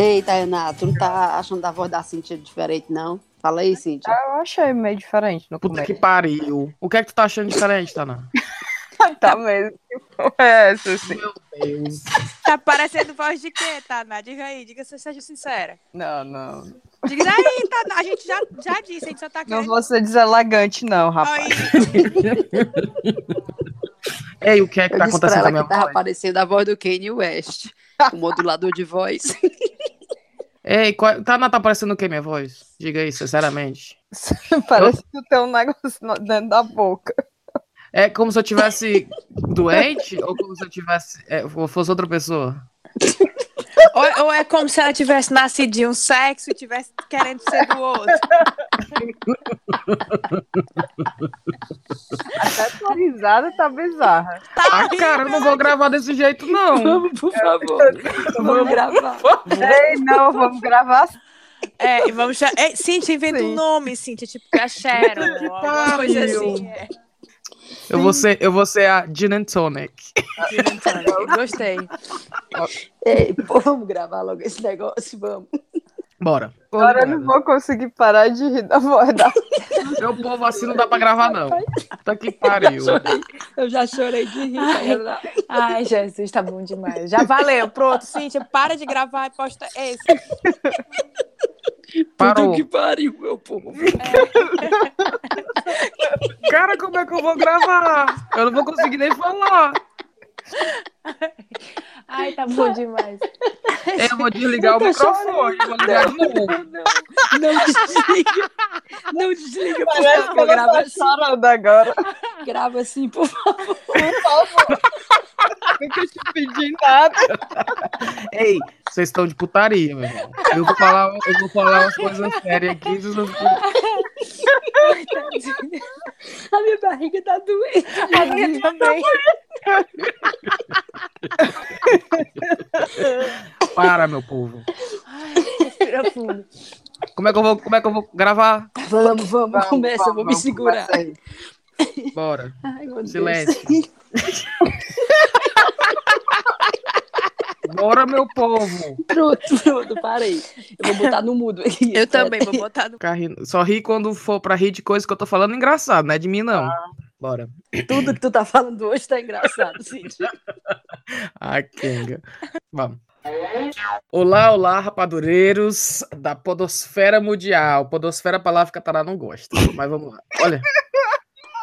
Ei, Tainá, tu não tá achando a voz da Cintia diferente, não? Fala aí, Cintia. Ah, eu achei meio diferente no Puta começo. que pariu. O que é que tu tá achando diferente, Tana? Tá mesmo. Que porra é essa, assim? Meu Deus. Tá parecendo voz de quê, Taná? Diga aí, diga se seja sincera. Não, não. Diga aí, Taná. A gente já, já disse, a gente só tá Não querendo. vou ser deselegante, não, rapaz. Ei, o que é que Eu tá acontecendo com a ela minha que tava voz? parecendo a voz do Kanye West, o modulador de voz. Ei, qual... Tana tá parecendo o que, minha voz? Diga aí, sinceramente. Parece que tem um negócio dentro da boca. É como se eu tivesse doente ou como se eu tivesse. É, fosse outra pessoa? ou, ou é como se ela tivesse nascido de um sexo e tivesse querendo ser do outro. Até tua risada tá bizarra. Ah, cara, eu não vou gravar desse jeito, não. Vamos, por favor. Vamos gravar. Ei, não, vamos gravar É, e vamos chamar. Ei, Cintia, inventa Sim. um nome, Cintia, tipo a alguma coisa assim. É. Eu vou ser, eu vou ser a Gin and Tonic. Gostei. Ei, pô, vamos gravar logo esse negócio, vamos. Bora. Agora eu não vou conseguir parar de rir da voz da Meu povo assim não dá pra gravar, não. Puta que pariu. Eu já chorei de rir. Tainá. Ai, Jesus, tá bom demais. Já valeu, pronto, Cintia, para de gravar e posta esse. Parou. Puta que pariu, meu povo. Cara, como é que eu vou gravar? Eu não vou conseguir nem falar. Ai, tá bom demais. Eu vou desligar o microfone. Vou ligar de novo. Não, não desliga. Não desliga, por Parece que favor. Grava tá assim, agora. grava assim, por favor. Nunca te pedi nada. Ei, vocês estão de putaria, meu irmão. Eu vou falar, eu vou falar umas coisas sérias aqui. vocês vão- A minha barriga tá doendo. A minha também. Para, meu povo. Respira fundo. Como é que eu vou, como é que eu vou gravar? Vamos, vamos, Vamos, começa, eu vou me vamos, segurar. começa aí. Bora. Ai, meu Deus. Silêncio. Bora, meu povo. Pronto, pronto, parei. Eu vou botar no mudo aqui. Eu também vou botar no. Só ri quando for pra rir de coisa que eu tô falando engraçado, não é de mim, não. Bora. Tudo que tu tá falando hoje tá engraçado, Cíntia. Ai, Kenga. Vamos. Olá, olá, rapadureiros da Podosfera Mundial. Podosfera, a palavra que a Taná não gosta. Mas vamos lá. Olha.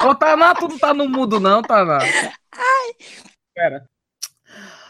Ô, Taná, tu não tá no mudo, não, Taná? Ai. Pera.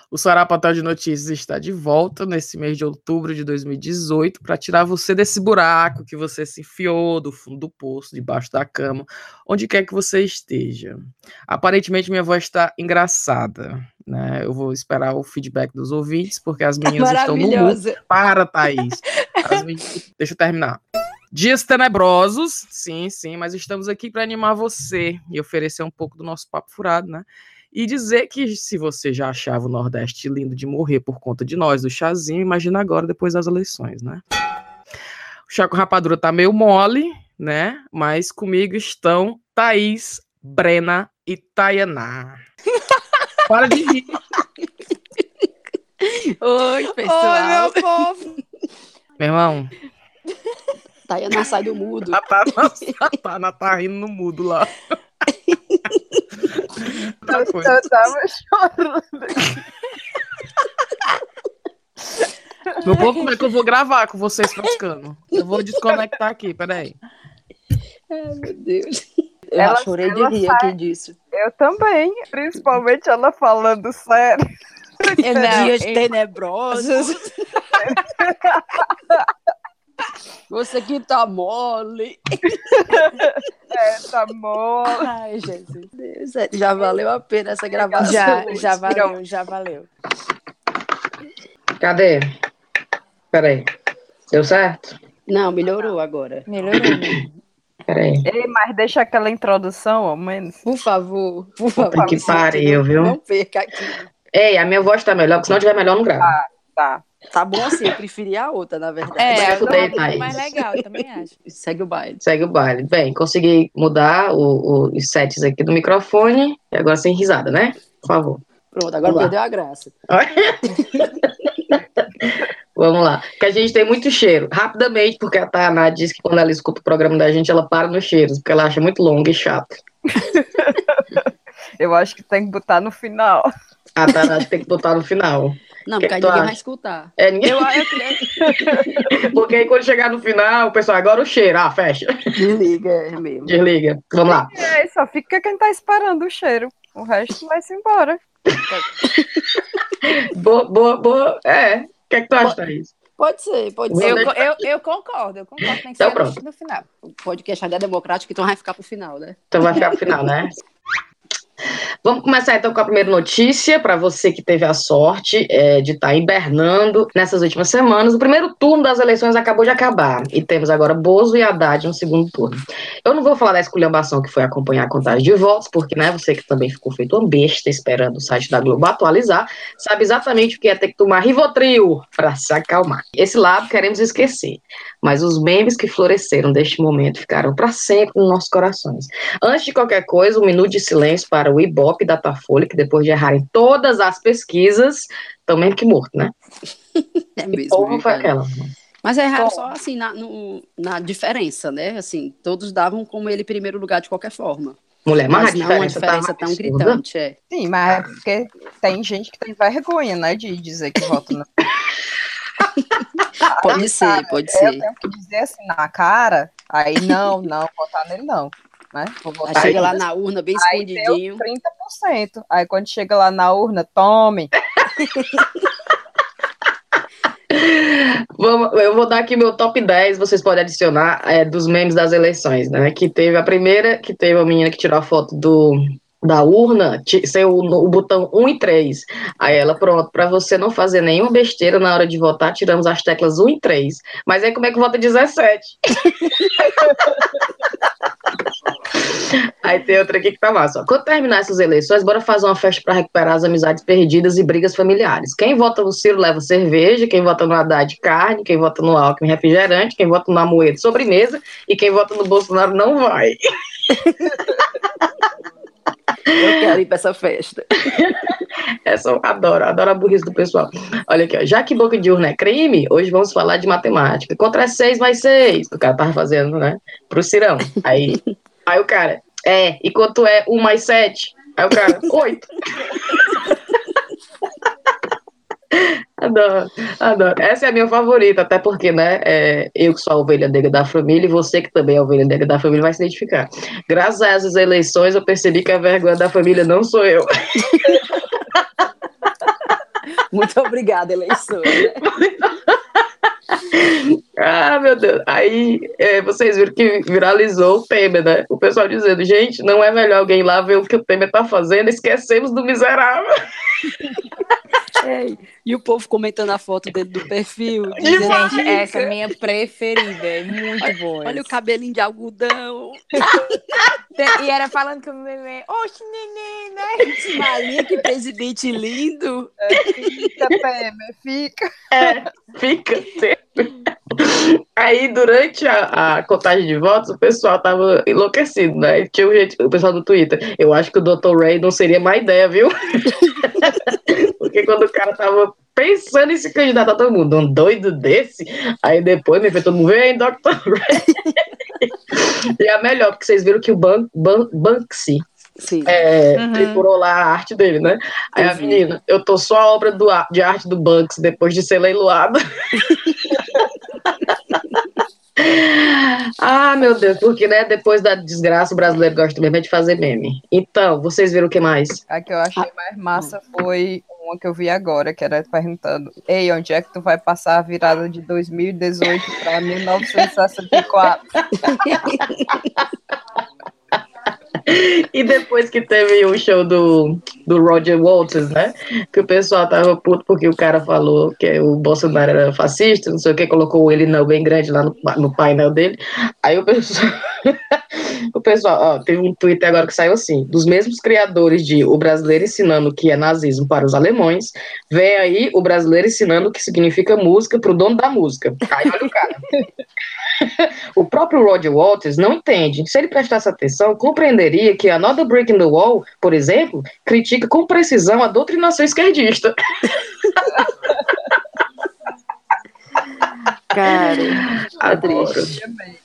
O Sarapatel de Notícias está de volta nesse mês de outubro de 2018 para tirar você desse buraco que você se enfiou do fundo do poço, debaixo da cama, onde quer que você esteja. Aparentemente minha voz está engraçada, né? Eu vou esperar o feedback dos ouvintes, porque as meninas estão no. Maravilhosa. Para, Thaís. As meninas- Deixa eu terminar. Dias tenebrosos, sim, sim, mas estamos aqui para animar você e oferecer um pouco do nosso papo furado, né? E dizer que se você já achava o Nordeste lindo de morrer por conta de nós, do chazinho, imagina agora depois das eleições, né? O Chaco Rapadura tá meio mole, né? Mas comigo estão Thaís, Brena e Tayaná. Para de rir. Oi, pessoal. Oi, meu povo. Meu irmão, Tayana sai do mudo. a Tana, a Tana tá rindo no mudo lá. Coisa. Eu tava chorando. Meu povo, como é que eu vou gravar com vocês pescando? Eu vou desconectar aqui, peraí. Ai, meu Deus. Eu Ela- chorei de rir sai- aqui disso. Eu também, principalmente ela falando sério. Não, Dias eu- tenebrosos. Você que tá mole. É, tá bom. Ai, Jesus. Deus, já valeu a pena essa gravação. Já, hoje. já valeu, já valeu. Cadê? Peraí. Deu certo? Não, melhorou agora. Melhorou. né? Peraí. Ei, mas deixa aquela introdução, ao menos. Por favor, por favor. Puta que pariu, não- viu? Não perca aqui. Ei, a minha voz tá melhor, porque se não tiver melhor, não gravo. Tá. Tá bom assim, eu preferi a outra, na verdade. É, pouco Thaís. mais legal, eu também acho. Segue o baile. Segue o baile. Bem, consegui mudar o- o- os sets aqui do microfone. E agora sem risada, né? Por favor. Pronto, agora Vamos lá. perdeu a graça. Vamos lá. Que a gente tem muito cheiro. Rapidamente, porque a Tainá disse que quando ela escuta o programa da gente, ela para nos cheiros, porque ela acha muito longo e chato. Eu acho que tem que botar no final. A Tainá tem que botar no final. Não, Que porque aí ninguém acha? vai escutar. É, ninguém... Eu, eu, Porque aí quando chegar no final, o pessoal, agora o cheiro. Ah, fecha. Desliga, é mesmo. Desliga. Vamos lá. É, só fica quem tá esperando o cheiro. O resto vai-se embora. Boa, boa, boa. É. O que é que tu acha, Thaís? Pode ser, pode Vamos ser. eu, eu, eu concordo, eu concordo. Tem que Então ser pronto. no final. O podcast ainda é democrático, então vai ficar pro final, né? Então vai ficar pro final, né? Vamos começar então com a primeira notícia para você que teve a sorte é, de estar hibernando nessas últimas semanas. O primeiro turno das eleições acabou de acabar e temos agora Bozo e Haddad no segundo turno. Eu não vou falar da esculhambação que foi acompanhar a contagem de votos, porque né, você que também ficou feito uma besta esperando o site da Globo atualizar, sabe exatamente o que é ter que tomar Rivotril para se acalmar. Esse lado queremos esquecer, mas os memes que floresceram deste momento ficaram para sempre nos nossos corações. Antes de qualquer coisa, um minuto de silêncio para o Ibope da Datafolha, que depois de errarem todas as pesquisas, estão mesmo que morto, né? É mesmo. viu, foi aquela? Mas é errado Bom. só assim na, no- na diferença, né? Assim, todos davam como ele em primeiro lugar de qualquer forma. Mulher, mas, Mas a não uma diferença, tá tão absurda. gritante, é. Sim, mas é porque tem gente que tem vergonha, né, de dizer que vota no. Pode ser, pode Eu ser. tenho que dizer assim na cara, aí não, não, votar nele não. Né? Vou Aí chega lá na urna bem Aí deu escondidinho. 30%. Aí quando chega lá na urna, tome. Vamos, eu vou dar aqui meu top 10, vocês podem adicionar, é, dos memes das eleições, né? Que teve a primeira, que teve a menina que tirou a foto do, da urna, sem o, o botão 1 e 3. Aí ela, pronto, para você não fazer nenhuma besteira na hora de votar, tiramos as teclas 1 e 3. Mas aí como é que vota 17? Aí tem outra aqui que tá massa. ó. Quando terminar essas eleições, bora fazer uma festa para recuperar as amizades perdidas e brigas familiares. Quem vota no Ciro leva cerveja, quem vota no Haddad carne, quem vota no Alckmin refrigerante, quem vota no Amoedo sobremesa e quem vota no Bolsonaro não vai. Eu quero ir pra essa festa. Essa eu adoro, adoro a burrice do pessoal. Olha aqui, ó. já que boca de urna é crime, hoje vamos falar de matemática. Contra 6 mais 6. O cara tava fazendo, né? Pro Cirão. Aí, aí o cara, é, e quanto é 1 mais 7? Aí o cara, 8. Adoro, adoro. Essa é a minha favorita, até porque, né, é, eu que sou a ovelha negra da família e você que também é a ovelha negra da família vai se identificar. Graças a essas eleições, eu percebi que a vergonha da família não sou eu. Muito obrigada, eleição. né? Ah, meu Deus. Aí é, vocês viram que viralizou o Temer, né? O pessoal dizendo, gente, não é melhor alguém lá ver o que o Temer tá fazendo, esquecemos do miserável. É, E o povo comentando a foto dele do perfil. dizendo, Gente, essa é a minha preferida. É muito boa. Olha o cabelinho de algodão. E era falando que o bebê. Oxe, neném, né? Maria, que presidente lindo. Fica, Temer, fica. Fica sempre. Aí, durante a, a contagem de votos, o pessoal tava enlouquecido, né? Tinha um gente, o pessoal do Twitter. Eu acho que o Dr. Ray não seria má ideia, viu? Porque quando o cara tava pensando em se candidatar, todo mundo, um doido desse. Aí depois, me fez todo mundo, vem, Dr. Ray. e a melhor, porque vocês viram que o Ban Ban Banksy Sim. é, Uhum. triturou lá a arte dele, né? Aí a menina, eu tô só a obra do, de arte do Banks depois de ser leiloada. Ah, meu Deus, porque, né, depois da desgraça, o brasileiro gosta mesmo é de fazer meme. Então, vocês viram o que mais? A que eu achei mais massa foi uma que eu vi agora, que era perguntando: Ei, onde é que tu vai passar a virada de 2018 para 1964? E depois que teve o show do, do Roger Waters, né? Que o pessoal tava puto porque o cara falou que o Bolsonaro era fascista, não sei o que, colocou ele não bem grande lá no, no painel dele. Aí o pessoal. o pessoal, ó, teve um tweet agora que saiu assim: dos mesmos criadores de O Brasileiro Ensinando que é nazismo para os alemães, vem aí o brasileiro ensinando o que significa música para o dono da música. Aí olha o cara. O próprio Roger Waters não entende. Se ele prestasse atenção, compreenderia que Another Brick in the Wall, por exemplo, critica com precisão a doutrinação esquerdista. Cara, é Adoro.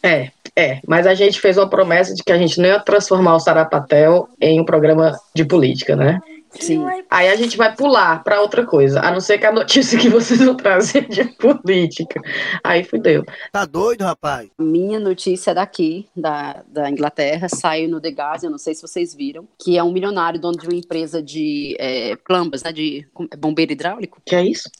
É, é, mas a gente fez uma promessa de que a gente não ia transformar o Sarapatel em um programa de política, né? Sim. Aí a gente vai pular pra outra coisa, a não ser que a notícia que vocês vão trazer de política. Aí fudeu. Tá doido, rapaz? Minha notícia é daqui, da, da Inglaterra, saiu no The Guardian, não sei se vocês viram, que é um milionário dono de uma empresa de é, plumbas, né, de é bombeiro hidráulico? Que é isso?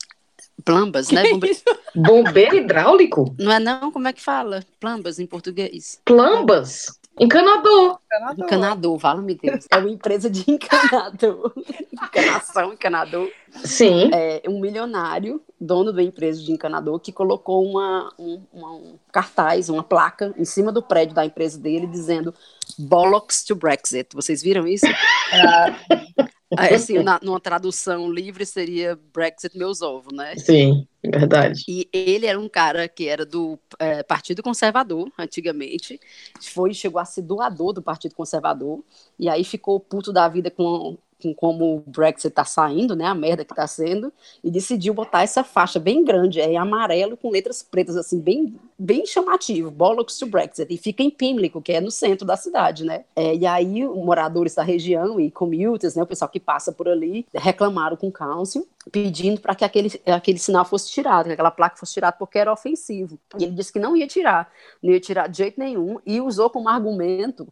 Plumbas, né? Bombe- Bombeiro hidráulico? Não é não? Como é que fala? Plumbas em português. Plambas? Encanador. Encanador. Encanador, fala-me Deus. É uma empresa de encanador. Encanação, encanador. Sim. É um milionário, dono da empresa de encanador, que colocou uma, um, uma- um cartaz, uma placa em cima do prédio da empresa dele, dizendo Bollocks to Brexit. Vocês viram isso? Aí, assim, na, numa tradução livre seria Brexit meus ovos, né? Sim, verdade. E ele era um cara que era do eh, Partido Conservador, antigamente. Foi, chegou a ser doador do Partido Conservador. E aí ficou puto da vida com, com como o Brexit tá saindo, né? A merda que tá sendo. E decidiu botar essa faixa bem grande, é, em amarelo, com letras pretas, assim, bem, bem chamativo. Bollocks to Brexit. E fica em Pimlico, que é no centro da cidade, né? É, e aí, moradores da região e commuters, né? O pessoal que passa por ali, reclamaram com o council pedindo para que aquele, aquele sinal fosse tirado, que aquela placa fosse tirada porque era ofensivo. E ele disse que não ia tirar, não ia tirar de jeito nenhum, e usou como argumento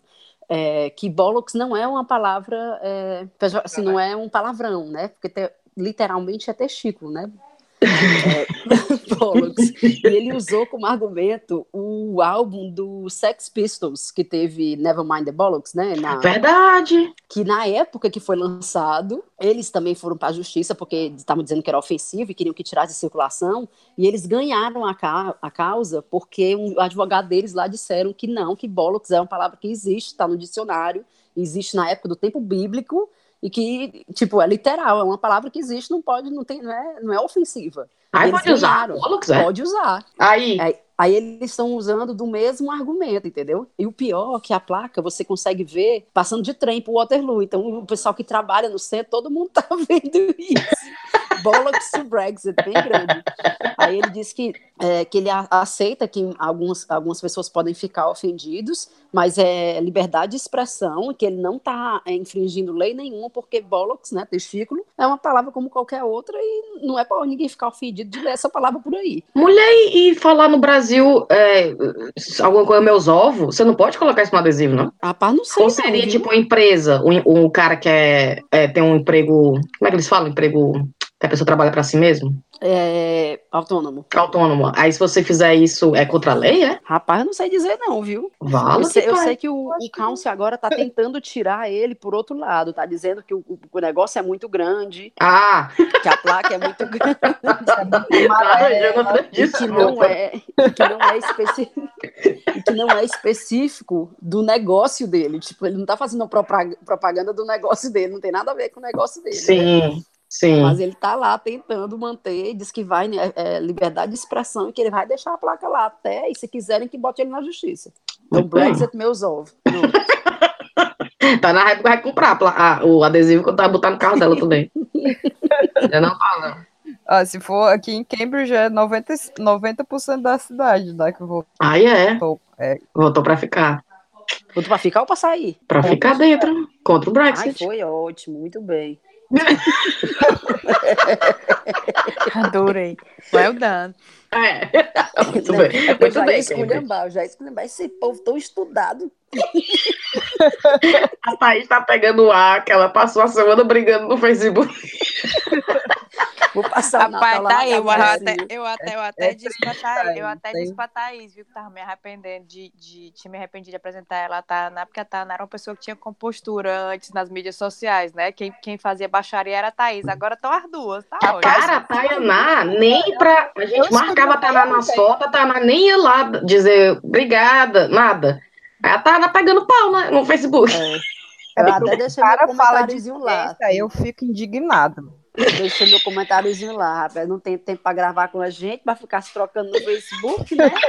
é, que bollocks não é uma palavra, é, assim, não é um palavrão, né? Porque te- literalmente é testículo, né? É. E ele usou como argumento o álbum do Sex Pistols, que teve Nevermind the Bollocks, né? Na, Verdade. que na época que foi lançado, eles também foram para a justiça porque estavam dizendo que era ofensivo e queriam que tirasse de circulação, e eles ganharam a, ca- a causa porque um advogado deles lá disseram que não, que bollocks é uma palavra que existe, está no dicionário, existe na época do tempo bíblico e que, tipo, é literal, é uma palavra que existe, não pode, não tem, não é, não é ofensiva. Aí Eles pode usar. ganharam. Bollocks, é. Pode usar. Aí. Aí, aí eles estão usando do mesmo argumento, entendeu? E o pior é que a placa você consegue ver passando de trem para Waterloo. Então o pessoal que trabalha no centro, todo mundo tá vendo isso. Bollocks to Brexit, bem grande. Aí ele disse que, é, que ele aceita que algumas, algumas pessoas podem ficar ofendidos, mas é liberdade de expressão, que ele não está infringindo lei nenhuma, porque bollocks, né, testículo, é uma palavra como qualquer outra e não é para ninguém ficar ofendido de ler essa palavra por aí. Mulher, e, falar no Brasil é, alguma coisa, meus ovos, você não pode colocar isso no adesivo, não? Rapaz, não sei Ou não, seria viu? tipo uma empresa, um, um cara que é, é, tem um emprego. Como é que eles falam? Emprego. Que a pessoa trabalha pra si mesmo? É, autônomo. Autônomo. Aí se você fizer isso, é contra a lei, é? Rapaz, eu não sei dizer não, viu? Vala Eu sei, que eu sei que o, o Council agora tá tentando tirar ele por outro lado, tá dizendo que o, o negócio é muito grande, Ah, que a placa é muito grande não e que não é, que não é específico, que não é específico do negócio dele. Tipo, ele não tá fazendo propag- propaganda do negócio dele, não tem nada a ver com o negócio dele. né? Sim. Mas ele tá lá tentando manter, diz que vai, né, é, liberdade de expressão e que ele vai deixar a placa lá até, e se quiserem que bote ele na justiça. Então. Brexit, meus ovos. Tá na época vai comprar a a- o adesivo que eu tava botando no carro dela também. eu não falo. Ah, se for aqui em Cambridge é 90%, 90 da cidade, né? Que eu vou. Aí é. É. Voltou pra ficar. Vou pra ficar ou pra sair? Pra ficar dentro. Contra o Ai, Brexit. foi ótimo, muito bem. Adorei. Well done. É. Muito bem. Eu Muito já bem, esculhambar, já esculhambar. Esse povo tão estudado. A Thaís tá pegando o ar, que ela passou a semana brigando no Facebook. Vou passar o Rapaz, Natal tá na aí, eu até, eu até, eu até é disse pra triste, Thaís, eu até tem- disse pra Thaís, viu, que tava me arrependendo de, de, tinha me arrependido de apresentar ela a Tana, porque a Tana era uma pessoa que tinha compostura antes nas mídias sociais, né? Quem, quem fazia baixaria era a Thaís, agora estão as duas, tá ótimo. Cara, a Tayaná, nem pra. A Eu gente marcava a Tayaná nas fotos, a Tayaná nem ia lá dizer obrigada, nada. Aí a Tayaná pegando pau né, no Facebook. É. Eu até deixei O meu cara fala de comentáriozinho lá. eu fico indignado. Deixei meu comentáriozinho lá, rapaz. Não tem tempo pra gravar com a gente, vai ficar se trocando no Facebook, né?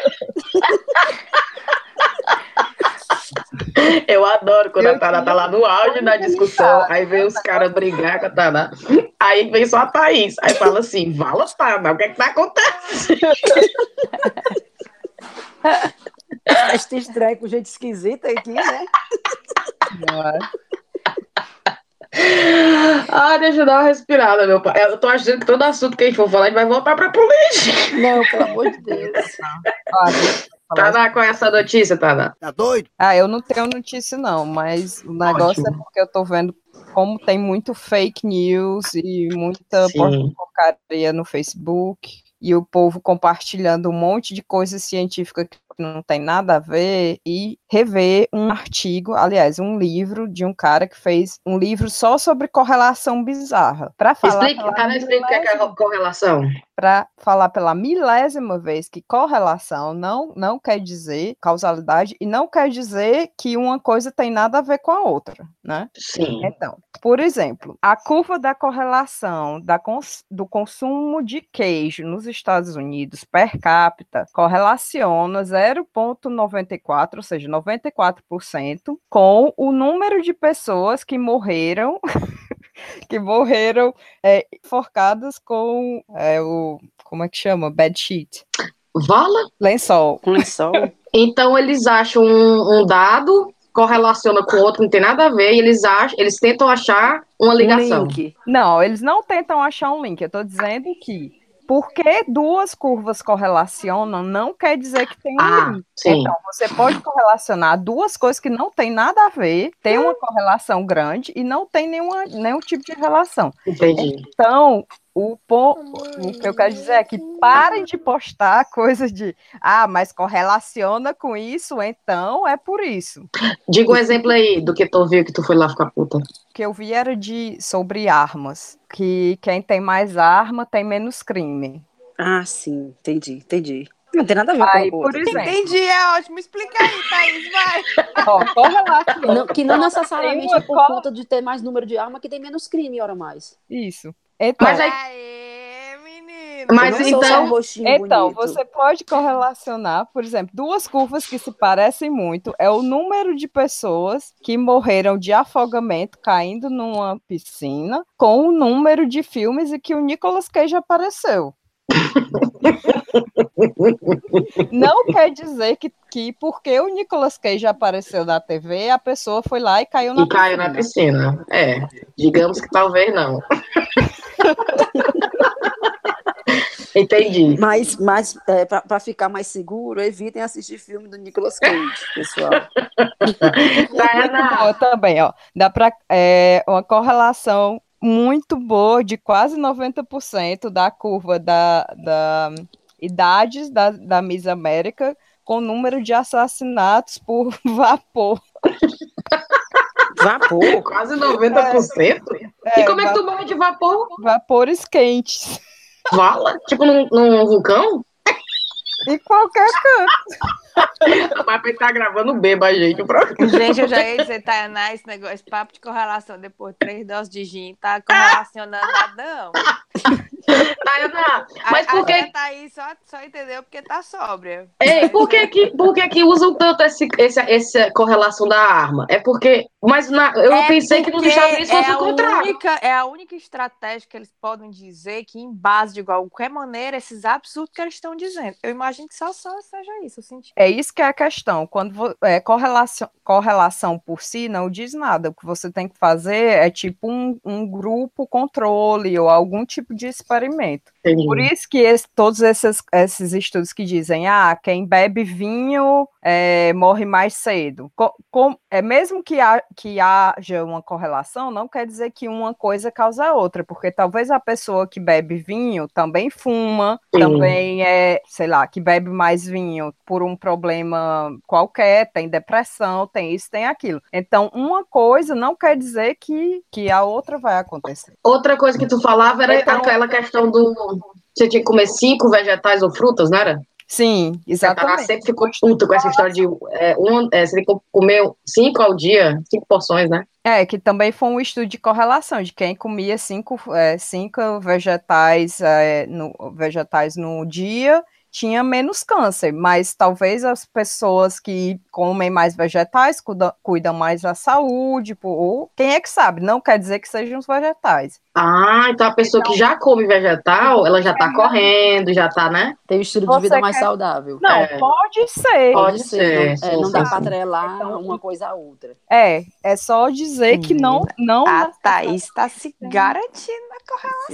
Eu adoro quando Eu a Tayaná tá lá no auge da discussão, aí vem os caras brigar com a Tayaná. Aí vem só a Thaís. Aí fala assim: Vala, Tana, o que é que tá acontecendo? Este estranho com gente esquisita aqui, né? Não é? Ah, deixa eu dar uma respirada, meu pai. Eu tô achando que todo assunto que a gente for falar, a gente vai voltar pra política. Não, pelo amor de Deus. Eu falar Tana, qual é essa notícia, Tana? Tá doido? Ah, eu não tenho notícia, não, mas o negócio Ótimo. é porque eu tô vendo como tem muito fake news e muita porcaria no Facebook e o povo compartilhando um monte de coisa científica que não tem nada a ver e rever um artigo, aliás, um livro de um cara que fez um livro só sobre correlação bizarra. Para falar Explica, pela Tana, explica o que é, é correlação. Para falar pela milésima vez que correlação não, não quer dizer causalidade e não quer dizer que uma coisa tem nada a ver com a outra, né? Sim. Então, por exemplo, a curva da correlação da cons- do consumo de queijo nos Estados Unidos per capita correlaciona 0,94, ou seja, 94%, com o número de pessoas que morreram. que morreram é, com é, o. Como é que chama? Bed sheet. Vala? Lençol. Lençol. Então eles acham um, um dado, correlaciona com o outro, não tem nada a ver, e eles acham, eles tentam achar uma Um ligação. link. Não, eles não tentam achar um link. Eu estou dizendo que porque duas curvas correlacionam, não quer dizer que tem um Ah, link. sim. Então, você pode correlacionar duas coisas que não tem nada a ver, tem uma correlação grande e não tem nenhuma, nenhum tipo de relação. Entendi. Então, o, po- o que eu quero dizer é que parem de postar coisas de ah, mas correlaciona com isso, então é por isso. Diga um exemplo aí do que tu ouviu que tu foi lá ficar puta. O que eu vi era de sobre armas, que quem tem mais arma tem menos crime. Ah, sim, entendi, entendi. Não tem nada a ver Aí, com o por outro. exemplo, Entendi, é ótimo. Explica aí, Thaís, vai. ó, correlaciona. Não- que não necessariamente é por co- conta de ter mais número de arma que tem menos crime, ora mais. Isso. Então, Mas aí- Aê, menino. Mas então- um Então, bonito. você pode correlacionar, por exemplo, duas curvas que se parecem muito. É o número de pessoas que morreram de afogamento caindo numa piscina com o número de filmes em que o Nicolas Cage apareceu. Não quer dizer que, que porque o Nicolas Cage apareceu na TV, a pessoa foi lá e caiu na E caiu na piscina. piscina. É, digamos que talvez não. Entendi. Mas, mas é, para ficar mais seguro, evitem assistir filme do Nicolas Cage, pessoal. muito Tayana, boa também, ó. Dá para é, uma correlação muito boa de quase 90% da curva da, da idades da, da Miss América com o número de assassinatos por vapor. Vapor. quase 90%. E como é que tu morre de vapor? Vapores quentes. Vala? Tipo num, num vulcão? Em qualquer canto. Mas pra ele tá gravando beba, gente. O programa. Gente, eu já ia dizer, Tainá, esse negócio, esse papo de correlação depois de três doses de gin, tá correlacionando nada, não. Tayana, mas a, por que, minha Thaís só, só entendeu porque tá sóbria. ei, por que, que, por que, que usam tanto esse, esse, essa correlação da arma? É porque. Mas na- eu É pensei que nos Estados Unidos fosse é o a contrário. Única, é a única estratégia que eles podem dizer que, em base de qualquer maneira, esses absurdos que eles estão dizendo. Eu imagino que só, só seja isso, eu senti. É isso que é a questão. Quando é, correlação, correlação por si não diz nada. O que você tem que fazer é tipo um, um grupo controle ou algum tipo de experimento. Zeit. Entendi. Por isso que esse- todos esses, esses estudos que dizem, ah, quem bebe vinho é, morre mais cedo. Co- com- é mesmo que, ha- que haja uma correlação, não quer dizer que uma coisa causa a outra, porque talvez a pessoa que bebe vinho também fuma, Sim. também é, sei lá, que bebe mais vinho por um problema qualquer, tem depressão, tem isso, tem aquilo. Então, uma coisa não quer dizer que, que a outra vai acontecer. Outra coisa que tu falava era Então- aquela questão do. Você tinha que comer cinco vegetais ou frutas, não era? Sim, exatamente. sempre ficou puta com essa história de é, um, é, você tem que comer cinco ao dia, cinco porções, né? É, que também foi um estudo de correlação, de quem comia cinco, é, cinco vegetais, é, no, vegetais no dia tinha menos câncer, mas talvez as pessoas que comem mais vegetais cuidam, cuidam mais da saúde, ou quem é que sabe? Não quer dizer que sejam os vegetais. Ah, então a pessoa Então- que já come vegetal, ela já tá correndo, já tá, né? Tem um estilo Você de vida mais quer- saudável. Não, É. pode ser. Pode ser, Não, é, não dá pra atrelar Então, uma coisa à outra. É, é só dizer que não, não A Thaís tá se garantindo.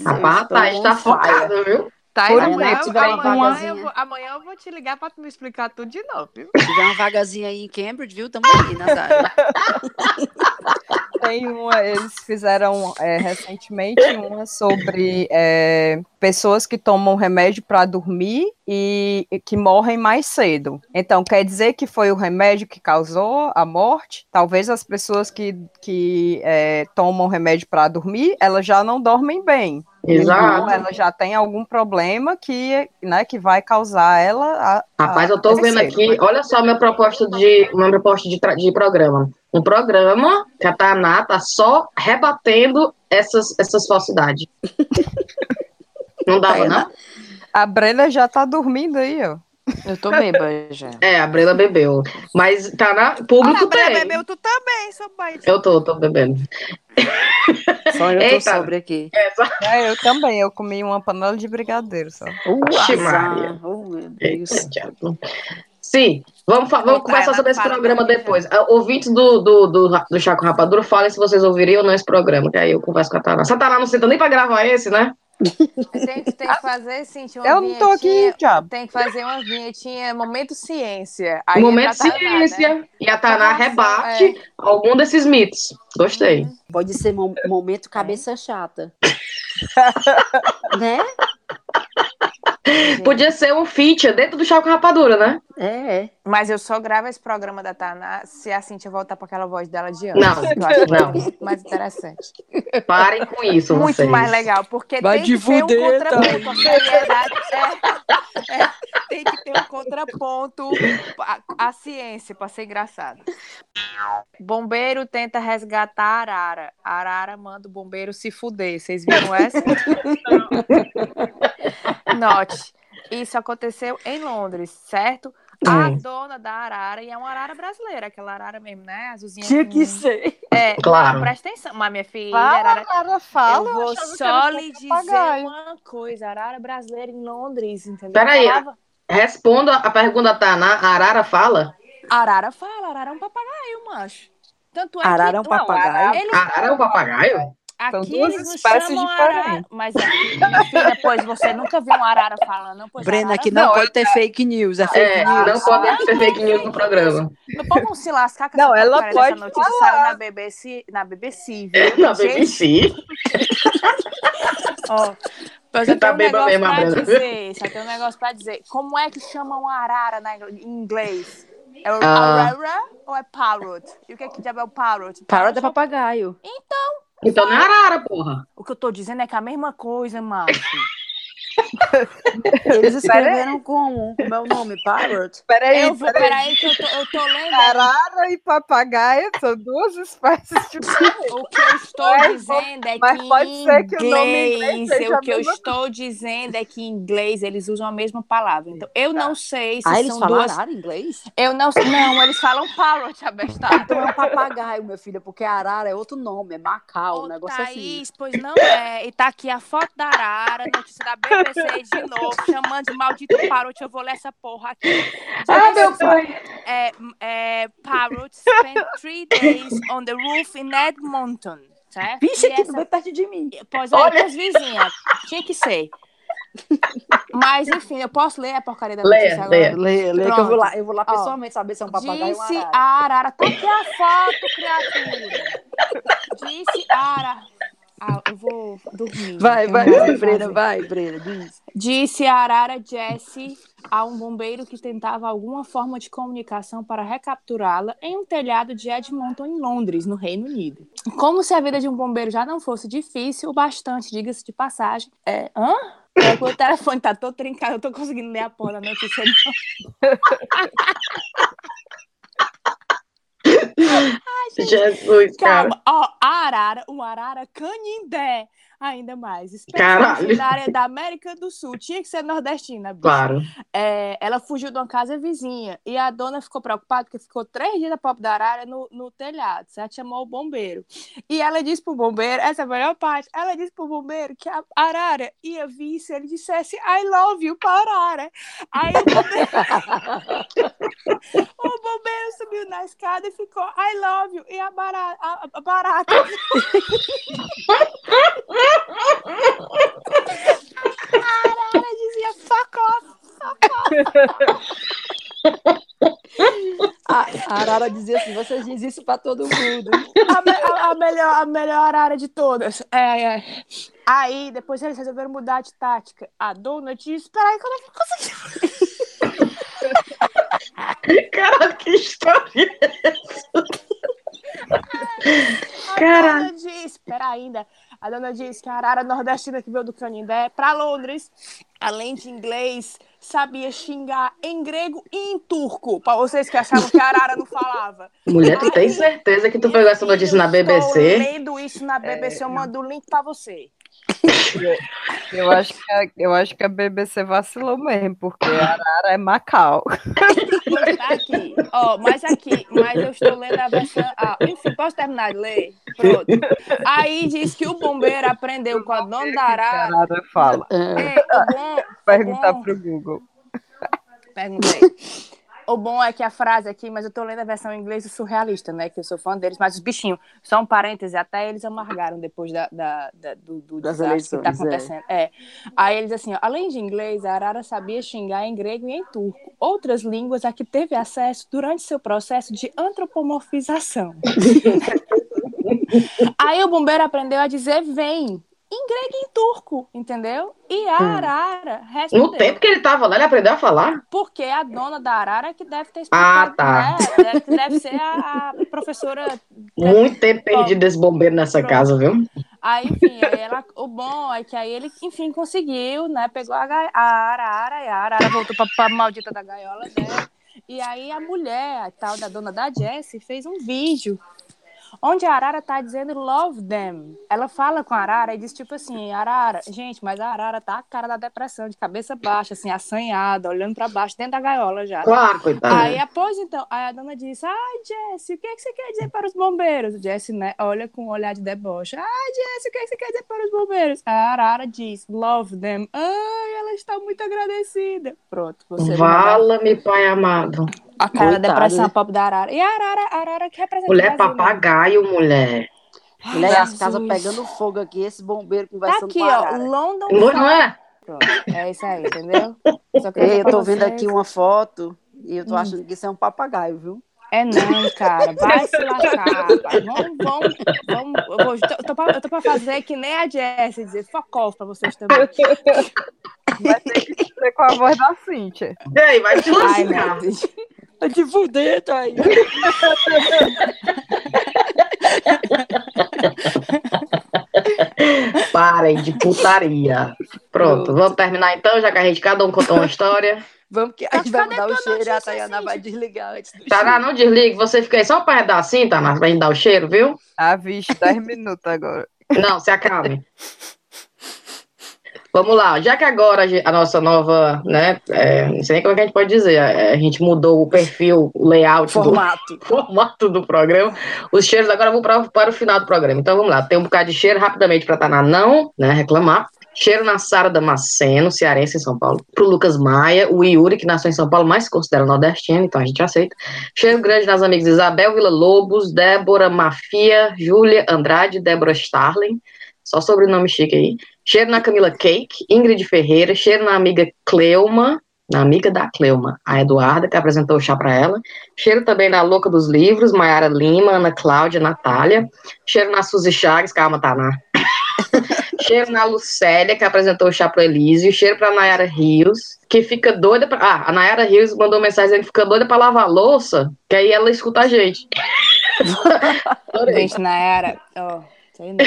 Rapaz, a estou Thaís tá focada, viu? Thaís, Por amanhã, tiver uma amanhã, vagazinha. eu vou, amanhã eu vou te ligar pra tu me explicar tudo de novo, viu? Se tiver uma vagazinha aí em Cambridge, viu? Tamo aí, Nazário. Tem uma, eles fizeram é, recentemente uma sobre é, pessoas que tomam remédio para dormir e, e que morrem mais cedo. Então, quer dizer que foi o remédio que causou a morte? Talvez as pessoas que, que é, tomam remédio para dormir, elas já não dormem bem. Então, Exato. ela já tem algum problema que, né, que vai causar ela a. Rapaz, a eu tô vendo aqui, olha só minha proposta de, minha proposta de, de programa. Um programa que a Taná tá só rebatendo essas, essas falsidades. Não dava, não? A Brenda já tá dormindo aí, ó. Eu tô bêbada já. É, a Brenda bebeu. Mas tá na público Olha, Bré, tem. bebeu tu também, seu pai. Eu tô, tô bebendo. Só eu tô Eita. sobre aqui. É, eu também, eu comi uma panela de brigadeiro só. Uh, azar. Maria. Oh, meu Deus. Sim, vamos, vamos conversar sobre esse programa mim, depois. Ah, Ouvintes do, do, do, do Chaco Rapadura, falem se vocês ouviriam ou não esse programa, que aí eu converso com a a Taná não senta nem pra gravar esse, né? Tem, que- tem que fazer, Cintia, uma Eu não tô aqui, diabo. Tem que fazer uma vinhetinha, momento ciência. Aí Momento é pra Taná, ciência. né? E a Taná Nossa, rebate algum desses mitos. Gostei. Pode ser mo- momento cabeça chata. né? Podia ser um feature dentro do Chaco Rapadura, né? É, é. Mas eu só gravo esse programa da Taná se a Cintia voltar para aquela voz dela de Não, antes. que eu acho não. mais interessante. Parem com isso, Muito vocês. mais legal, porque Vai tem te que ter um contraponto. A seriedade é, é, tem que ter um contraponto à, à ciência para ser engraçado. Bombeiro tenta resgatar a Arara. A Arara manda o bombeiro se fuder. Vocês viram essa? Note, isso aconteceu em Londres, certo? A Hum. dona da arara, e é uma arara brasileira, aquela arara mesmo, né? Azulzinha. Tinha que ser. É, Claro. não, presta atenção. Mas minha filha, Fala, arara, cara, fala. eu vou que só lhe dizer papagaio. uma coisa. Arara brasileira em Londres, entendeu? Peraí, Falava- Responda a pergunta da Taná. A Arara fala? Arara fala, arara é um papagaio, macho. Tanto é Arara é um que papagaio. eles, A Arara é um papagaio? São aqui duas eles não espécies chamam arara. Mas aqui, filha, pois você nunca viu uma arara falando, não? Pois Brena, arara aqui não, Não, pode ter fake news. É fake É, news. não pode ter fake news no programa. Não se lascar com Não, essa ela pode dessa notícia saiu na BBC, na BBC, viu? Na Gente, BBC. Ó, eu Você só tá tenho um bêbada negócio mesmo, pra Brenda. dizer, só tenho um negócio pra dizer. Como é que chamam arara na, em inglês? É o Ah. arara ou é parrot? E o que é que diabo é o parrot? Parrot é papagaio. Então não é Arara, porra. O que eu tô dizendo é que é a mesma coisa, macho. Eles escreveram? Como é o nome? Parrot? Peraí, eu vou, peraí. peraí que eu tô, eu tô lendo. Arara e papagaio são duas espécies diferentes. O que eu estou Mas dizendo é mas que pode em ser que o nome em inglês inglês, seja o que eu estou dizendo é que em inglês eles usam a mesma palavra. Então, eu não sei se Ah, eles são falam duas. arara em inglês? Eu não Não, eles falam parrot, abestado. Então é um papagaio, minha filha, porque arara é outro nome, é Macau, um Ô, negócio assim. Thaís, pois não é. E tá aqui a foto da Arara, notícia da BBC de novo, chamando de maldito parrot. Eu vou ler essa porra aqui. Ah, meu pai. É, é, parrot spent three days on the roof in Edmonton. Certo? Vixe, E aqui essa- bem perto de mim. Pois é, as vizinhas. Tinha que ser. Mas, enfim, eu posso ler a porcaria da Leia, notícia agora? leia. Lê que eu vou lá, eu vou lá Ó, pessoalmente saber se é um papagaio ou Disse uma arara. a arara. Tá aqui a foto, criatura. Disse a arara. Ah, eu vou dormir. Vai, vai, vai, Brena, vai, Brena, diz. Disse a arara Jessie a um bombeiro que tentava alguma forma de comunicação para recapturá-la em um telhado de Edmonton, em Londres, no Reino Unido. Como se a vida de um bombeiro já não fosse difícil, o bastante, diga-se de passagem. É, hã? É o telefone tá todo trincado, eu tô conseguindo ler a porra da notícia. não. Jesus, cara. Calma, ó, a arara, uma arara canindé. Ainda mais. Especialmente na área da América do Sul. Tinha que ser nordestina, bicho. Claro. É, ela fugiu de uma casa vizinha e a dona ficou preocupada porque ficou três dias da pobre da arara no, no telhado, certo? Chamou o bombeiro. E ela disse pro bombeiro, essa é a melhor parte, ela disse pro bombeiro que a arara ia vir se ele dissesse I love you pra arara. Aí o bombeiro, o bombeiro subiu na escada e ficou I love you. E a barata, a barata a arara dizia fuck off. A, a Arara dizia assim: você diz isso pra todo mundo. a, me- a- a melhor, a melhor área de todas. É, é. Aí, depois eles resolveram mudar de tática. A dona disse: Peraí, que eu não vou conseguir. Caralho, que história é essa? A Caralho. dona disse: Pera ainda. A dona disse que a arara nordestina que veio do Canindé para Londres, além de inglês, sabia xingar em grego e em turco. Para vocês que achavam que a arara não falava. Mulher, tu tem certeza que tu pegou essa notícia na Eu BBC? lendo isso na BBC, eu mando o link para você. Eu acho, que a, eu acho que a BBC vacilou mesmo, porque a Arara é Macau. Tá aqui. Ó, mas aqui, mas eu estou lendo a versão. Ah, enfim, posso terminar de ler? Pronto. Aí diz que o bombeiro aprendeu com a dona da A arara. Arara fala. É, É, o bom. Perguntar bom- pro Google. Perguntei. O bom é que a frase aqui, mas eu tô lendo a versão em inglês do surrealista, né? Que eu sou fã deles, mas os bichinhos, só um parêntese, até eles amargaram depois da, da- da- do, do Das desastre que tá eleições, é. acontecendo. É. Aí eles assim, ó, além de inglês, a Arara sabia xingar em grego e em turco. Outras línguas a que teve acesso durante seu processo de antropomorfização. Aí o bombeiro aprendeu a dizer vem. Em grego e em turco, entendeu? E a Hum. Arara respondeu. No tempo que ele tava lá, ele aprendeu a falar? Porque a dona da Arara que deve ter Ah, explicado, tá. né? Deve, deve ser a, a professora. Muito tempo perdido esse bombeiro nessa Pronto. casa, viu? Aí, enfim, aí ela, o bom é que aí ele, enfim, conseguiu, né? Pegou a, a Arara e a Arara voltou pra, pra maldita da gaiola dela. E aí a mulher, a tal da dona da Jessie, fez um vídeo onde a Arara tá dizendo love them. Ela fala com a Arara e diz tipo assim, Arara, gente, mas a Arara tá a cara da depressão, de cabeça baixa, assim, assanhada, olhando pra baixo, dentro da gaiola já. Claro, coitado. Aí, após então, aí a dona disse: Ai, Jesse, o que, é que você quer dizer para os bombeiros? Jesse, né, olha com um olhar de deboche: Ai, Jesse, o que, é que você quer dizer para os bombeiros? A Arara diz: Love them. Ai, ela está muito agradecida. Pronto, você? Vala-me, pai amado. A cara da depressão né? pobre da Arara. E a Arara, a Arara que representa Mulher o Brasil, né? papagaio, mulher. Mulher, as casas pegando fogo aqui, esse bombeiro Tá conversando aqui, com a ó, Arara. London Não, não é? Pronto, é isso aí, entendeu? Ei, eu tô vendo vocês. aqui uma foto e eu tô Hum. achando que isso é um papagaio, viu? É não, cara. Vai se lascar. Vamos, vamos, vamos. Eu, vou, tô, tô pra, eu tô pra fazer que nem a Jessie, dizer off pra vocês também. Vai ter que ser com a voz da Cíntia. E aí, vai te Ai, lascar. meu Deus. É de fuder, tá aí. Parem de putaria. Pronto, Pronto. vamos terminar então, já que a gente cada um contou uma história. Vamos que a Tá gente vai mudar o cheiro e a Tayana vai desligar antes do Taná, cheiro. não desligue, você fica aí só um pedacinho, Taná, pra gente dar o cheiro, viu? Ah, vixe, 10 minutos agora. Não, se acalme. Vamos lá, já que agora a nossa nova, né, é, não sei nem como é que a gente pode dizer, é, a gente mudou o perfil, o layout do Formato. formato do programa, os cheiros agora vão para, para o final do programa. Então vamos lá, tem um bocado de cheiro rapidamente para Taná não né, reclamar. Cheiro na Sara Damasceno, cearense em São Paulo. Pro Lucas Maia, o Yuri, que nasceu em São Paulo, mas se considera nordestino, então a gente aceita. Cheiro grande nas amigas Isabel Vila Lobos, Débora Mafia, Júlia Andrade, Débora Starling, só sobrenome chique aí. Cheiro na Camila Cake, Ingrid Ferreira, cheiro na amiga Cleuma, na amiga da Cleuma, a Eduarda, que apresentou o chá para ela. Cheiro também na Louca dos Livros, Maiara Lima, Ana Cláudia, Natália. Cheiro na Suzy Chagas, calma, Taná. Cheiro na Lucélia, que apresentou o chá pro Elísio. Cheiro pra Nayara Rios, que fica doida pra... Ah, a Nayara Rios mandou mensagem dizendo que fica doida pra lavar louça, que aí ela escuta a gente. Gente, na era, ó, Sei não.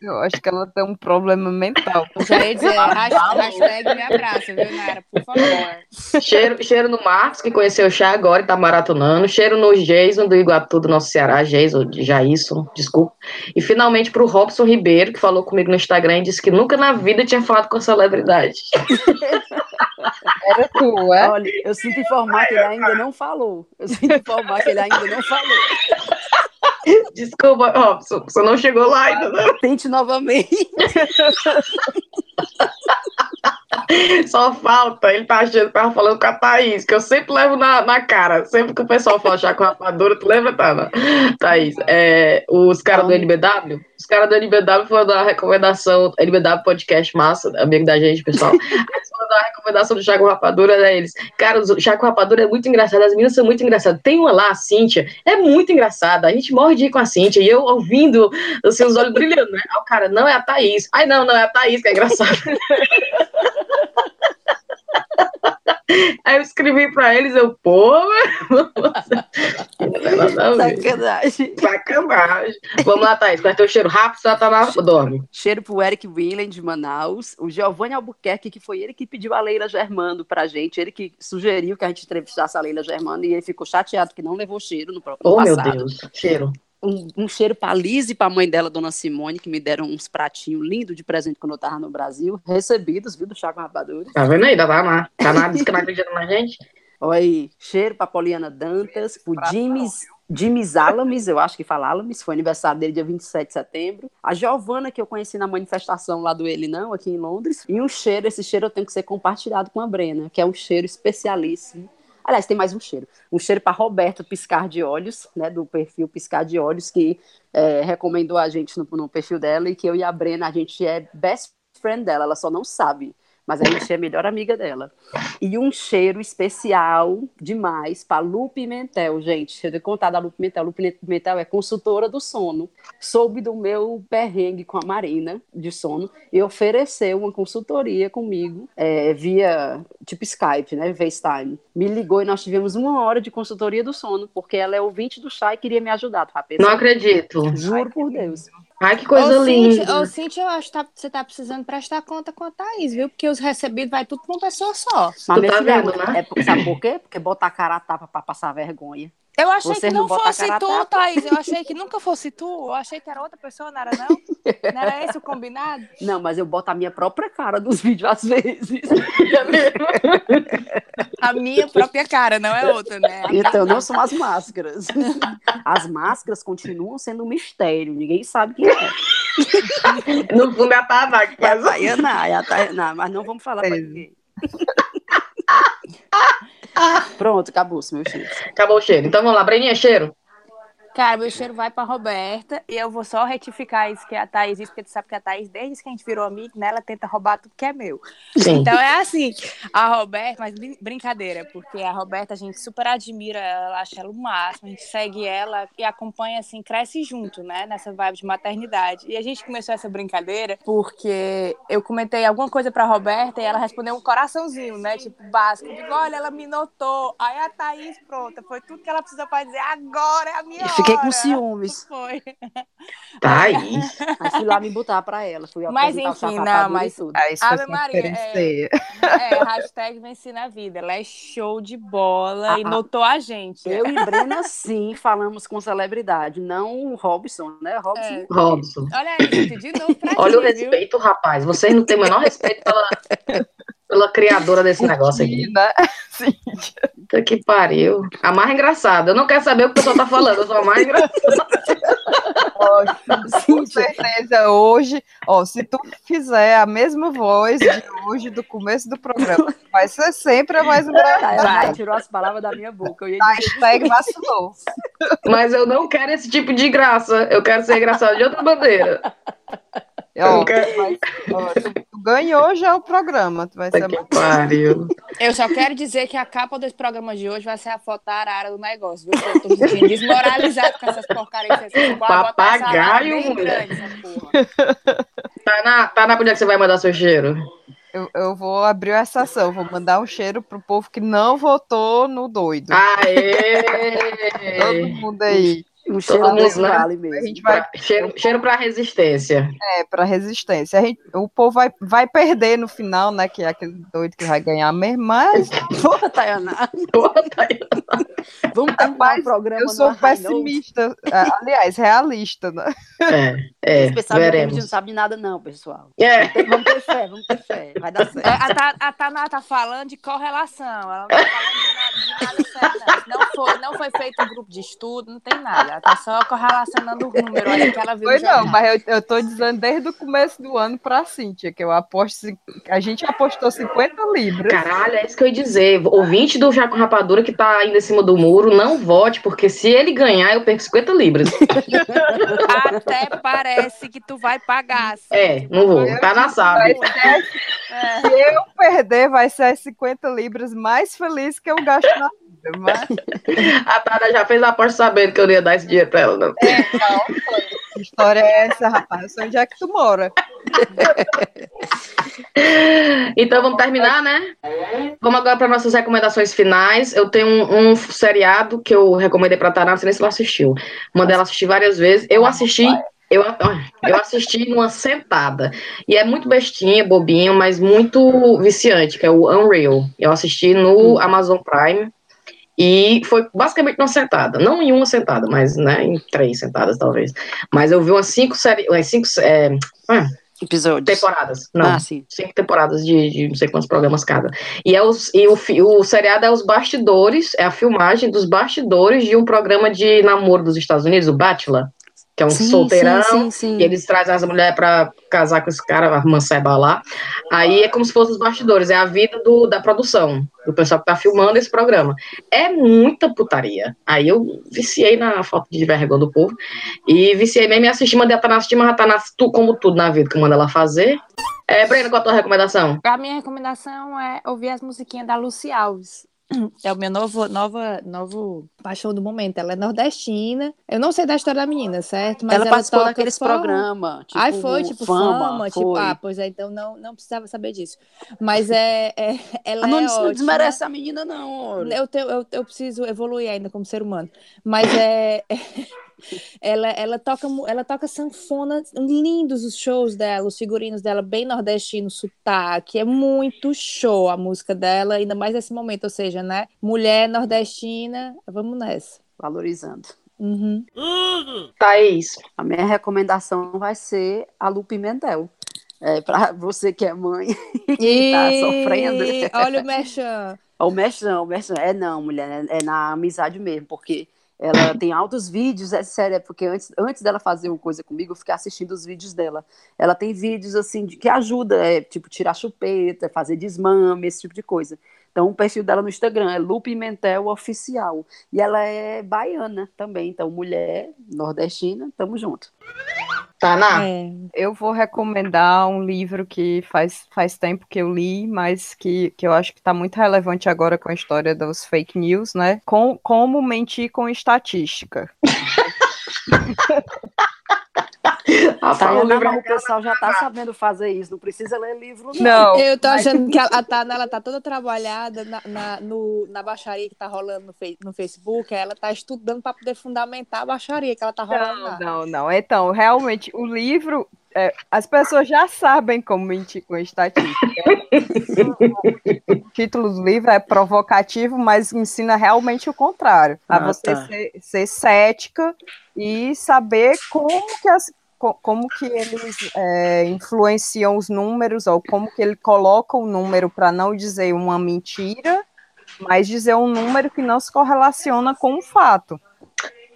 Eu acho que ela tem um problema mental. Eu já ia dizer, hashtag, hashtag me abraça, viu, Nara? Por favor. Cheiro, cheiro no Marcos, que conheceu o chá agora e tá maratonando. Cheiro no Jason, do Iguatu, do nosso Ceará, Jason, Jailson, desculpa. E finalmente pro Robson Ribeiro, que falou comigo no Instagram e disse que nunca na vida tinha falado com a celebridade. Era tu, é? Olha, eu sinto informar que ele ainda não falou. Eu sinto informar que ele ainda não falou. Desculpa, Robson, você não chegou lá ainda, não. Tente novamente. Só falta, ele tá achando que tava falando com a Thaís, que eu sempre levo na, na cara. Sempre que o pessoal fala chá com rapadura, tu lembra, Tana? Thaís, é, os caras do NBW, os caras do NBW foram dar a recomendação, NBW Podcast Massa, amigo da gente, pessoal. Eles foram dar a recomendação do chá com rapadura, né, eles. Cara, o chá com rapadura é muito engraçado, as meninas são muito engraçadas. Tem uma lá, a Cíntia, é muito engraçada. A gente morre de ir com a Cíntia, e eu ouvindo, assim, os olhos brilhando, né? Aí o cara, não é a Thaís. Ai, não, não é a Thaís, que é engraçado. Aí eu escrevi pra eles, eu, pô. Sacanagem. Sacanagem. Vamos lá, Thaís. Qual é teu cheiro rápido? Você tá lá, dorme. Cheiro pro Eric Willen, de Manaus. O Giovanni Albuquerque, que foi ele que pediu a Leila Germando pra gente. Ele que sugeriu que a gente entrevistasse a Leila Germando. E ele ficou chateado que não levou cheiro no próprio Oh, meu passado. Deus. Cheiro. Um, um cheiro para a Liz e para a mãe dela, Dona Simone, que me deram uns pratinhos lindos de presente quando eu estava no Brasil, recebidos, viu, do Chá com Rapadura. Tá vendo aí? Tá na, tá na diz que não acredita na gente. Olha aí, cheiro para Poliana Dantas, o Jimmy's, Jimmy's Alamis, eu acho que fala Alamis, foi aniversário dele dia 27 de setembro. A Giovana, que eu conheci na manifestação lá do Ele Não, aqui em Londres. E um cheiro, esse cheiro eu tenho que ser compartilhado com a Brena, que é um cheiro especialíssimo. Aliás, tem mais um cheiro. Um cheiro para Roberto Piscar de Olhos, né, do perfil Piscar de Olhos, que é, recomendou a gente no, no perfil dela e que eu e a Brena, a gente é best friend dela, ela só não sabe, mas a gente é melhor amiga dela. E um cheiro especial demais para Lu Pimentel, gente. Deixa eu contar da Lu Pimentel. Lu Pimentel é consultora do sono. Soube do meu perrengue com a Marina de sono e ofereceu uma consultoria comigo é, via tipo Skype, né? FaceTime. Me ligou e nós tivemos uma hora de consultoria do sono, porque ela é ouvinte do chá e queria me ajudar, tá? Não acredito. Juro por Deus. Ai, que coisa Ô, linda. Cíntia, ô, Cíntia, eu acho que tá- você tá precisando prestar conta com a Thaís, viu? Porque os recebidos vai tudo pra uma pessoa só. Mas, Tu minha tá vendo, né? é, sabe por quê? Porque botar a cara a tapa pra passar vergonha. Eu achei Vocês que não não fosse tu, tapa. Thaís. Eu achei que nunca fosse tu. Eu achei que era outra pessoa, não era não? Não era esse o combinado? Não, mas eu boto a minha própria cara nos vídeos às vezes. A minha própria cara, não é outra, né? Então, não são as máscaras. As máscaras continuam sendo um mistério. Ninguém sabe quem é. No fundo é a Tana que É a Tainá, é a Tainá, mas não vamos falar pra Beleza. ninguém. Pronto, acabou meu cheiro. Acabou o cheiro. Então vamos lá, Breninha, cheiro. Cara, meu cheiro vai pra Roberta e eu vou só retificar isso que a Thaís disse, porque tu sabe que a Thaís, desde que a gente virou amigo, né, ela tenta roubar tudo que é meu. Sim. Então é assim, a Roberta, mas brin- brincadeira, porque a Roberta a gente super admira ela, acha ela o máximo, a gente segue ela e acompanha assim, cresce junto, né, nessa vibe de maternidade. E a gente começou essa brincadeira porque eu comentei alguma coisa pra Roberta e ela respondeu um coraçãozinho, né, tipo básico. Eu digo, olha, ela me notou. Aí a Thaís, pronta, foi tudo que ela precisou pra dizer, agora é a minha E fiquei com ciúmes. Foi. Thaís. Aí fui lá me botar pra ela. Fui Mas, o enfim, não, mas- tudo. Aí isso Ave Maria, diferencier. É, hashtag venci na vida. Ela é show de bola e Ah, ah. notou a gente. Eu e Brena, sim, falamos com celebridade. Não o Robson, né? Robson. É. Robson. Olha aí, gente, de novo pra Olha o ti, viu? respeito, rapaz. Vocês não têm o menor respeito pela, pela criadora desse negócio aqui. Né? Sim. Puta que pariu. A mais engraçada. Eu não quero saber o que o pessoal tá falando, eu sou a mais engraçada. Ó, Com certeza, hoje, ó, se tu fizer a mesma voz de hoje, do começo do programa, vai ser sempre a mais Tá, engraçada. ela tirou as palavras da minha boca. Eu ia Hashtag vacilou. Mas eu não quero esse tipo de graça. Eu quero ser engraçado de outra bandeira. Ó, Eu quero- mas, ó, tu, ganhou já o programa, tu vai ser que pariu. Eu só quero dizer que a capa desse programa de hoje vai ser a foto da arara do negócio, viu? Eu tô me sentindo desmoralizado com essas porcarias. Arara Papagaio, mulher. grande. Tá na, tá na onde é que você vai mandar seu cheiro? Eu, eu vou abrir essa ação, vou mandar um cheiro pro povo que não votou no doido. Aê! Todo mundo aí. Um cheiro mundo, desse né? vale A mesmo. gente vai Pra- cheiro, cheiro pra resistência. é, para resistência. A gente- o povo vai, vai perder no final, né? Que é aquele doido que vai ganhar mesmo, mas Porra, Tayana. Porra, tá aí. Vamos terminar Rapaz, o programa eu sou pessimista. ah, Aliás, realista, né? É, é, que a gente não veremos. sabe de nada, não, pessoal. É, Vamos ter fé, vamos ter fé. Vai dar É, certo. a, Ta- a Taná tá falando de correlação. Ela não tá falando de nada, não. Não foi, não foi feito um grupo de estudo, não tem nada. Ela tá só correlacionando o número ali que ela viu. Pois não, mas eu, eu tô dizendo desde o começo do ano pra Cíntia, que eu aposto. A gente apostou 50 libras. caralho, é isso que eu ia dizer. Ouvinte do Jaco Rapadura que tá ainda em cima do muro, não vote, porque se ele ganhar, eu perco 50 libras. Até parece que tu vai pagar. assim. É, não vou. Tá na sala. ser- É. se eu perder, vai ser as 50 libras mais feliz que eu gasto Mas A Tada já fez a aposta sabendo que eu não ia dar esse dinheiro pra ela, não. que história é essa, rapaz? Eu sei onde é que tu mora. Então vamos terminar, né? Vamos agora para nossas recomendações finais. Eu tenho um, um seriado que eu recomendei pra Tara, não sei nem se ela assistiu. Mandei ela assistir várias vezes. Eu assisti. Eu, eu assisti numa sentada. E é muito bestinha, bobinho, mas muito viciante, que é o Unreal. Eu assisti no Amazon Prime. E foi basicamente numa sentada. Não em uma sentada, mas né, em três sentadas, talvez. Mas eu vi umas cinco séries. Umas cinco é, ah, Episódios. temporadas. Não, Ah, sim. cinco temporadas de, de não sei quantos programas cada. E, é os, e o, o seriado é os bastidores, é a filmagem dos bastidores de um programa de namoro dos Estados Unidos, o Bachelor, que é um Sim, solteirão. Sim, sim, sim. E eles trazem as mulheres pra casar com esse cara, a manceba lá. Aí é como se fossem os bastidores, é a vida do, da produção, do pessoal que tá filmando esse programa. É muita putaria. Aí eu viciei na falta de vergonha do povo. E viciei mesmo e assisti, mandei a Tana assistir, mas a Tana, tu, como tudo na vida que manda ela fazer. É, Breno, qual a tua recomendação? A minha recomendação é ouvir as musiquinhas da Lucy Alves. É o meu novo, nova, novo paixão do momento. Ela é nordestina. Eu não sei da história da menina, certo? Mas ela, ela, participou daqueles só- programas. Tipo, Ai, foi, tipo, fama, tipo, foi. ah, pois é, então não, não precisava saber disso. Mas é, é ela não é des- ótima. desmerece a menina, não. olha. Eu, tenho, eu, eu preciso evoluir ainda como ser humano. Mas é. Ela, ela, toca, ela toca sanfona, lindos os shows dela, os figurinos dela, bem nordestino, sotaque. É muito show a música dela, ainda mais nesse momento. Ou seja, né? Mulher nordestina, vamos nessa. Valorizando. Uhum. Thaís. A minha recomendação vai ser a Lu Pimentel. É, para você que é mãe e que tá sofrendo. Olha o Mechan. O mexão, o mexão. É não, mulher, é, é na amizade mesmo, porque ela tem altos vídeos, é sério, é porque antes, antes dela fazer uma coisa comigo, eu fiquei assistindo os vídeos dela. Ela tem vídeos assim de, que ajuda, é, tipo, tirar chupeta, fazer desmame, esse tipo de coisa. Então, o perfil dela no Instagram é Lu Pimentel Oficial. E ela é baiana também, então, mulher nordestina, tamo junto. Taná. É. Eu vou recomendar um livro que faz, faz tempo que eu li, mas que, que eu acho que está muito relevante agora com a história dos fake news, né? Com, como mentir com estatística. Rapaz, Tá, o livro é o pessoal já tá sabendo fazer isso, não precisa ler livro, não. Não, Eu tô achando que a, a Tana, ela tá toda trabalhada na, na, no- na baixaria que tá rolando no, no Facebook. Ela tá estudando para poder fundamentar a baixaria que ela tá rolando Não, lá. não, não. Então, realmente, o livro, é, as pessoas já sabem como mentir com estatística. o título do livro é provocativo, mas ensina realmente o contrário. A Ah, você tá. ser, ser cética e saber como que as co- como que eles é, influenciam os números, ou como que ele coloca o número para não dizer uma mentira, mas dizer um número que não se correlaciona com o fato.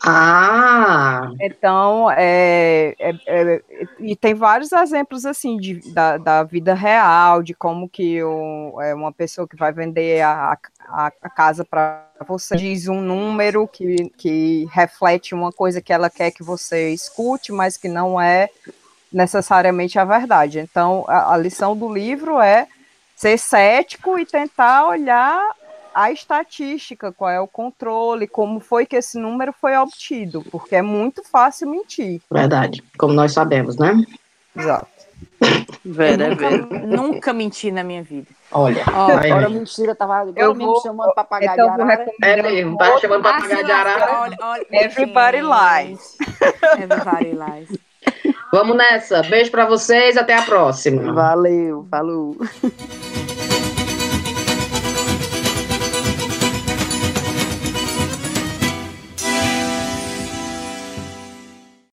Ah, Então, é, é- é- e tem vários exemplos assim de, da, da vida real, de como que o- é, uma pessoa que vai vender a, a, a casa para você diz um número que, que reflete uma coisa que ela quer que você escute, mas que não é necessariamente a verdade. Então, a, a lição do livro é ser cético e tentar olhar a estatística, qual é o controle, como foi que esse número foi obtido, porque é muito fácil mentir. verdade. Como nós sabemos, né? Exato. Vera, nunca, Vera. nunca menti na minha vida. Olha. Aí, Agora mentira, tava agora Eu mesmo vou- chamando papagaio Então, de arara. É mesmo, tá chamando papagaio de arara. olha, olha, Everybody lies. Everybody lies. Vamos nessa. Beijo pra vocês, até a próxima. Valeu, falou.